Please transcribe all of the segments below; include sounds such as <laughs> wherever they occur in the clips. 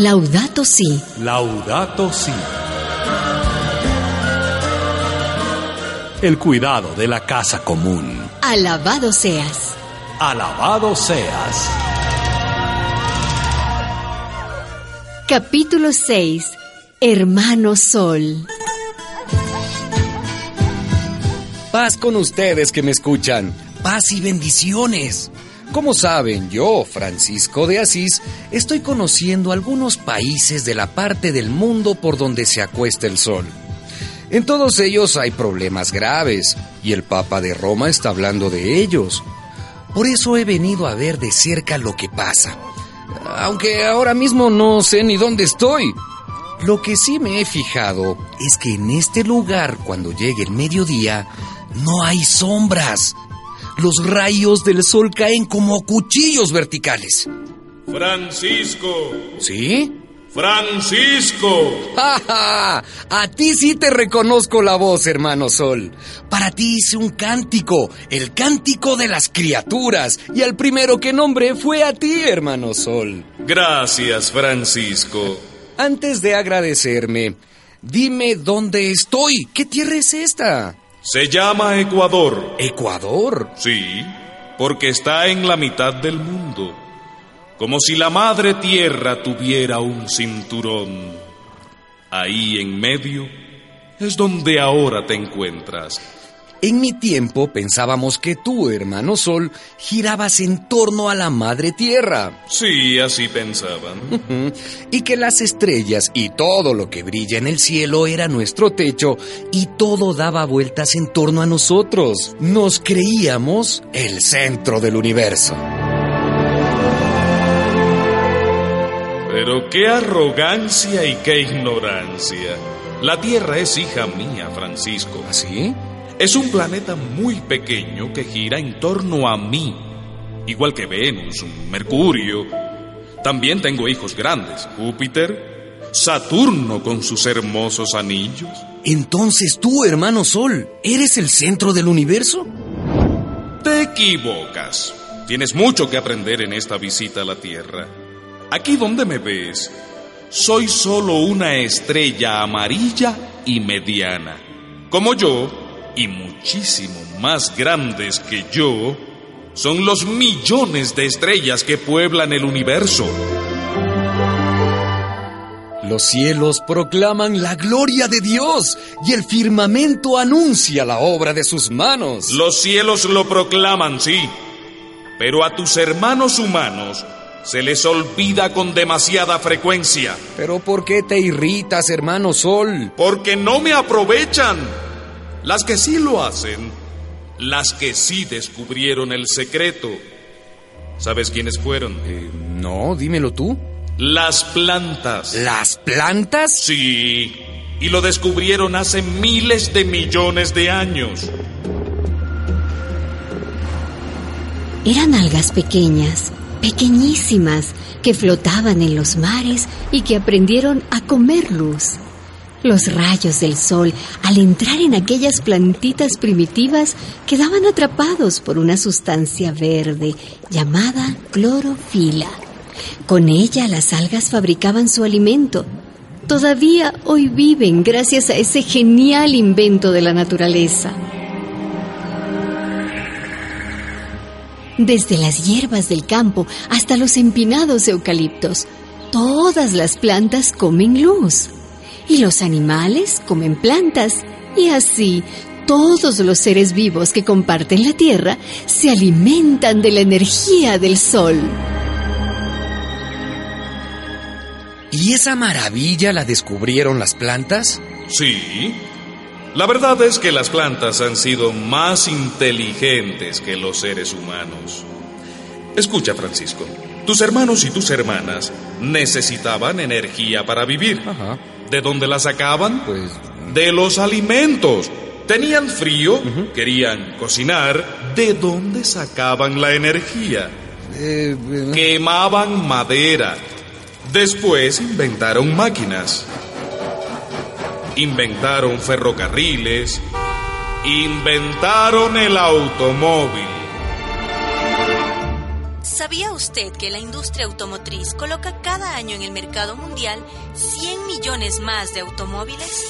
Laudato Si. Laudato Si. El cuidado de la casa común. Alabado seas. Alabado seas. Capítulo 6. Hermano Sol. Paz con ustedes que me escuchan. Paz y bendiciones. Como saben, yo, Francisco de Asís, estoy conociendo algunos países de la parte del mundo por donde se acuesta el sol. En todos ellos hay problemas graves y el Papa de Roma está hablando de ellos. Por eso he venido a ver de cerca lo que pasa. Aunque ahora mismo no sé ni dónde estoy. Lo que sí me he fijado es que en este lugar, cuando llegue el mediodía, no hay sombras. Los rayos del sol caen como cuchillos verticales. Francisco. ¿Sí? Francisco. <laughs> ¡Ja, ja! A ti sí te reconozco la voz, hermano Sol. Para ti hice un cántico, el cántico de las criaturas, y al primero que nombré fue a ti, hermano Sol. Gracias, Francisco. Antes de agradecerme, dime dónde estoy. ¿Qué tierra es esta? Se llama Ecuador. ¿Ecuador? Sí, porque está en la mitad del mundo. Como si la madre tierra tuviera un cinturón. Ahí en medio es donde ahora te encuentras. En mi tiempo pensábamos que tú, hermano Sol, girabas en torno a la madre tierra. Sí, así pensaban. <laughs> y que las estrellas y todo lo que brilla en el cielo era nuestro techo y todo daba vueltas en torno a nosotros. Nos creíamos el centro del universo. Pero qué arrogancia y qué ignorancia. La Tierra es hija mía, Francisco. ¿Así? Es un planeta muy pequeño que gira en torno a mí, igual que Venus, Mercurio. También tengo hijos grandes, Júpiter, Saturno con sus hermosos anillos. Entonces tú, hermano Sol, ¿eres el centro del universo? Te equivocas. Tienes mucho que aprender en esta visita a la Tierra. Aquí donde me ves, soy solo una estrella amarilla y mediana. Como yo, y muchísimo más grandes que yo, son los millones de estrellas que pueblan el universo. Los cielos proclaman la gloria de Dios y el firmamento anuncia la obra de sus manos. Los cielos lo proclaman, sí, pero a tus hermanos humanos se les olvida con demasiada frecuencia. ¿Pero por qué te irritas, hermano Sol? Porque no me aprovechan. Las que sí lo hacen, las que sí descubrieron el secreto. ¿Sabes quiénes fueron? Eh, no, dímelo tú. Las plantas. ¿Las plantas? Sí, y lo descubrieron hace miles de millones de años. Eran algas pequeñas, pequeñísimas, que flotaban en los mares y que aprendieron a comer luz. Los rayos del sol, al entrar en aquellas plantitas primitivas, quedaban atrapados por una sustancia verde llamada clorofila. Con ella las algas fabricaban su alimento. Todavía hoy viven gracias a ese genial invento de la naturaleza. Desde las hierbas del campo hasta los empinados eucaliptos, todas las plantas comen luz. Y los animales comen plantas. Y así, todos los seres vivos que comparten la Tierra se alimentan de la energía del Sol. ¿Y esa maravilla la descubrieron las plantas? Sí. La verdad es que las plantas han sido más inteligentes que los seres humanos. Escucha, Francisco. Tus hermanos y tus hermanas necesitaban energía para vivir. Ajá. ¿De dónde la sacaban? Pues De los alimentos. Tenían frío, querían cocinar. ¿De dónde sacaban la energía? eh, eh, Quemaban madera. Después inventaron máquinas. Inventaron ferrocarriles. Inventaron el automóvil. ¿Sabía usted que la industria automotriz coloca cada año en el mercado mundial 100 millones más de automóviles?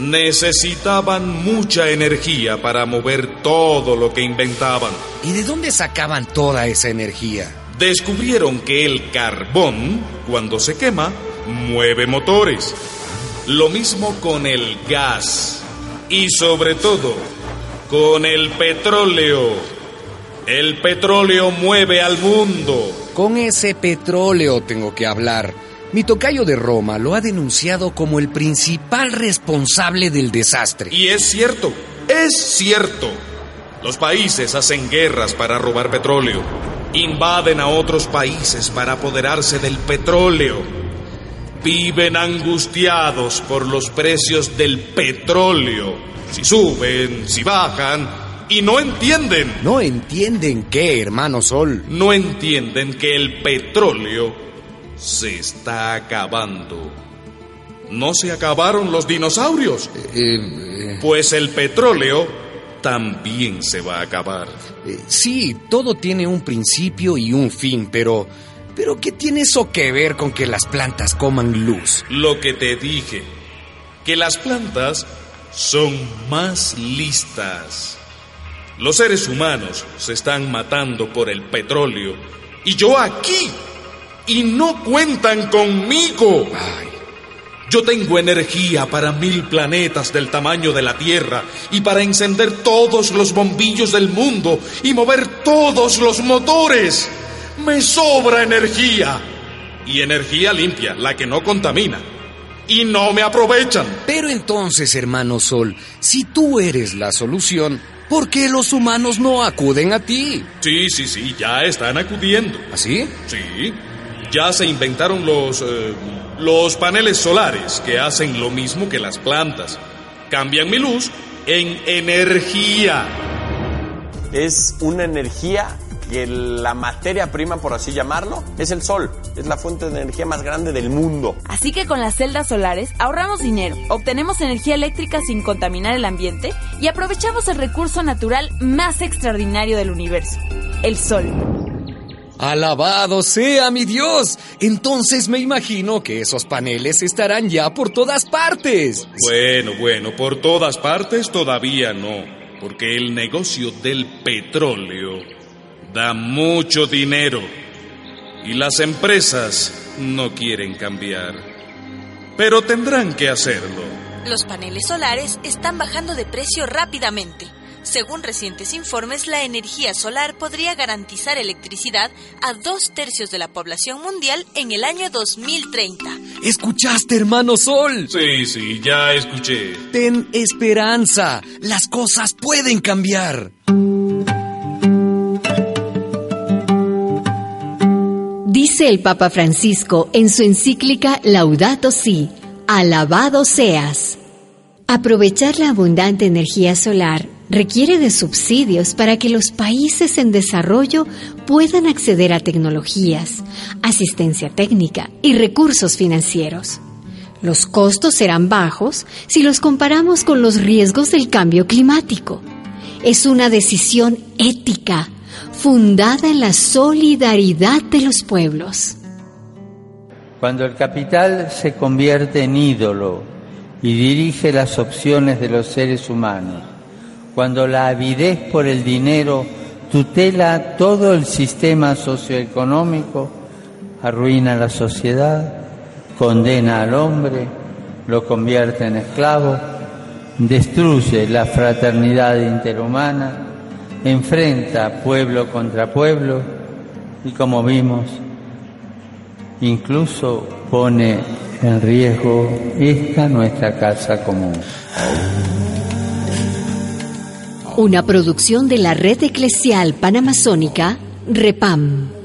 Necesitaban mucha energía para mover todo lo que inventaban. ¿Y de dónde sacaban toda esa energía? Descubrieron que el carbón, cuando se quema, mueve motores. Lo mismo con el gas. Y sobre todo, con el petróleo. El petróleo mueve al mundo. Con ese petróleo tengo que hablar. Mi tocayo de Roma lo ha denunciado como el principal responsable del desastre. Y es cierto, es cierto. Los países hacen guerras para robar petróleo. Invaden a otros países para apoderarse del petróleo. Viven angustiados por los precios del petróleo. Si suben, si bajan, y no entienden. ¿No entienden qué, hermano Sol? No entienden que el petróleo se está acabando. ¿No se acabaron los dinosaurios? Eh, eh, Pues el petróleo también se va a acabar. eh, sí, todo tiene un principio y un fin, pero... ¿Pero qué tiene eso que ver con que las plantas coman luz? Lo que te dije, que las plantas son más listas. Los seres humanos se están matando por el petróleo y yo aquí y no cuentan conmigo. Ay, Yo tengo energía para mil planetas del tamaño de la Tierra y para encender todos los bombillos del mundo y mover todos los motores. Me sobra energía. Y energía limpia, la que no contamina. Y no me aprovechan. pero entonces, hermano Sol, si tú eres la solución, ¿por qué los humanos no acuden a ti? Sí, sí, sí, ya están acudiendo. ¿Así? Sí, ya se inventaron los, eh, los paneles solares que hacen lo mismo que las plantas. Cambian mi luz en energía. Es una energía que la materia prima, por así llamarlo, es el sol. Es la fuente de energía más grande del mundo. Así que con las celdas solares ahorramos dinero, obtenemos energía eléctrica sin contaminar el ambiente y aprovechamos el recurso natural más extraordinario del universo, el sol. Alabado sea mi Dios. Entonces me imagino que esos paneles estarán ya por todas partes. Bueno, bueno, por todas partes todavía no, porque el negocio del petróleo da mucho dinero y las empresas no quieren cambiar. Pero tendrán que hacerlo. Los paneles solares están bajando de precio rápidamente. Según recientes informes, la energía solar podría garantizar electricidad a dos tercios de la población mundial en el año 2030. ¿Escuchaste, hermano Sol? Sí, sí, ya escuché. Ten esperanza. Las cosas pueden cambiar. Dice el Papa Francisco en su encíclica Laudato Si, alabado seas. Aprovechar la abundante energía solar requiere de subsidios para que los países en desarrollo puedan acceder a tecnologías, asistencia técnica y recursos financieros. Los costos serán bajos si los comparamos con los riesgos del cambio climático. Es una decisión ética fundada en la solidaridad de los pueblos. Cuando el capital se convierte en ídolo y dirige las opciones de los seres humanos, cuando la avidez por el dinero tutela todo el sistema socioeconómico, arruina la sociedad, condena al hombre, lo convierte en esclavo, destruye la fraternidad interhumana, enfrenta pueblo contra pueblo y como vimos, incluso pone en riesgo esta nuestra casa común. Una producción de la Red Eclesial Panamazónica, REPAM.